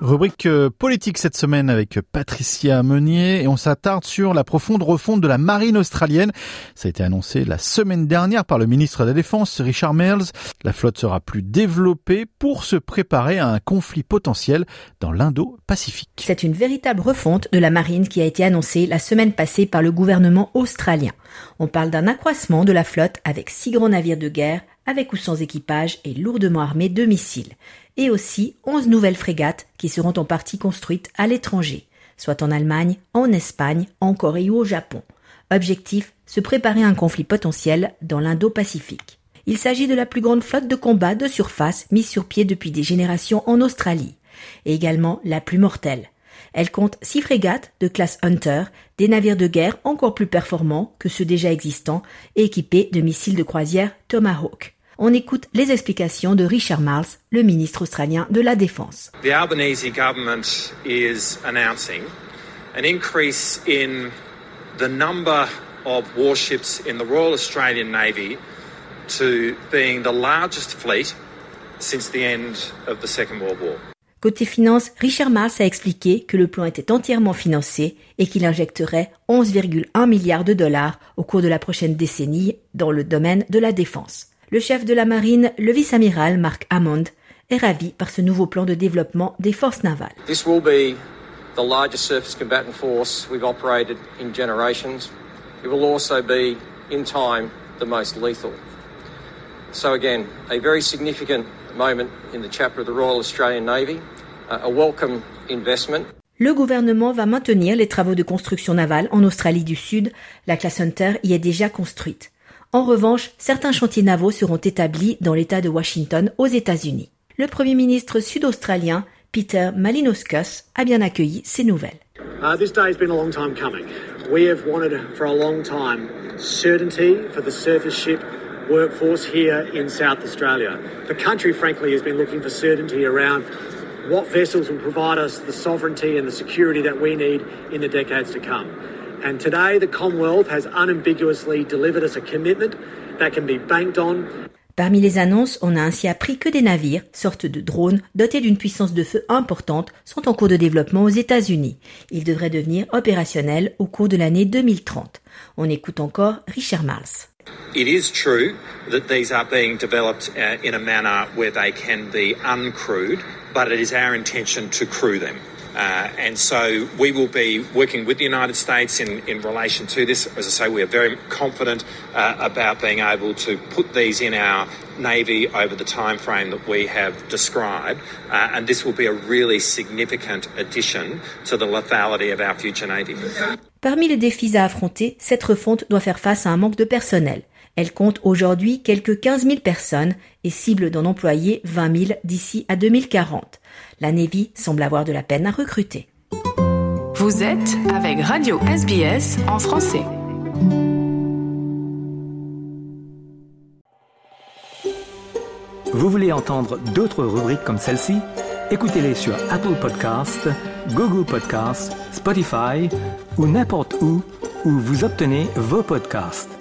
Rubrique euh, politique cette semaine avec Patricia Meunier et on s'attarde sur la profonde refonte de la marine australienne. Ça a été annoncé la semaine dernière par le ministre de la Défense Richard Mills. La flotte sera plus développée pour se préparer à un conflit potentiel dans l'Indo-Pacifique. C'est une véritable refonte de la marine qui a été annoncée la semaine passée par le gouvernement australien. On parle d'un accroissement de la flotte avec six grands navires de guerre avec ou sans équipage et lourdement armés de missiles et aussi 11 nouvelles frégates qui seront en partie construites à l'étranger, soit en Allemagne, en Espagne, en Corée ou au Japon. Objectif, se préparer à un conflit potentiel dans l'Indo-Pacifique. Il s'agit de la plus grande flotte de combat de surface mise sur pied depuis des générations en Australie, et également la plus mortelle. Elle compte six frégates de classe Hunter, des navires de guerre encore plus performants que ceux déjà existants et équipés de missiles de croisière Tomahawk on écoute les explications de Richard Marles, le ministre australien de la Défense. The Albanese government is announcing an increase in the number of warships in the Royal Australian Navy to being the largest fleet since the end of the Second World War. Côté finance, Richard Marles a expliqué que le plan était entièrement financé et qu'il injecterait 11,1 milliards de dollars au cours de la prochaine décennie dans le domaine de la défense. Le chef de la marine, le vice-amiral Mark Hammond, est ravi par ce nouveau plan de développement des forces navales. This will be the largest surface combatant force we've operated in generations. It will also be, in time, the most lethal. So again, a very significant moment in the chapter of the Royal Australian Navy, a welcome investment. Le gouvernement va maintenir les travaux de construction navale en Australie du Sud. La classe Hunter y est déjà construite. En revanche, certains chantiers navaux seront établis dans l'État de Washington aux États-Unis. Le Premier ministre sud-australien Peter Malinauskas a bien accueilli ces nouvelles. Uh, this day has been a long time coming. We have wanted for a long time certainty for the surface ship workforce here in South Australia. The country, frankly, has been looking for certainty around what vessels will provide us the sovereignty and the security that we need in the decades to come. And today, the Commonwealth has unambiguously delivered us a commitment that can be banked on. Parmi les annonces, on a ainsi appris que des navires, sortes de drones, dotés d'une puissance de feu importante, sont en cours de développement aux États-Unis. Ils devraient devenir opérationnels au cours de l'année 2030. On écoute encore Richard Marles. It is true that these are being developed uh, in a manner where they can be uncrewed, but it is our intention to crew them. Uh, and so we will be working with the United States in, in relation to this. As I say, we are very confident uh, about being able to put these in our Navy over the time frame that we have described. Uh, and this will be a really significant addition to the lethality of our future Navy. Parmi les défis à affronter, cette refonte doit faire face à un manque de personnel. Elle compte aujourd'hui quelques 15 000 personnes et cible d'en employer 20 000 d'ici à 2040. La Navy semble avoir de la peine à recruter. Vous êtes avec Radio SBS en français. Vous voulez entendre d'autres rubriques comme celle-ci? Écoutez-les sur Apple Podcasts, Google Podcasts, Spotify ou n'importe où où vous obtenez vos podcasts.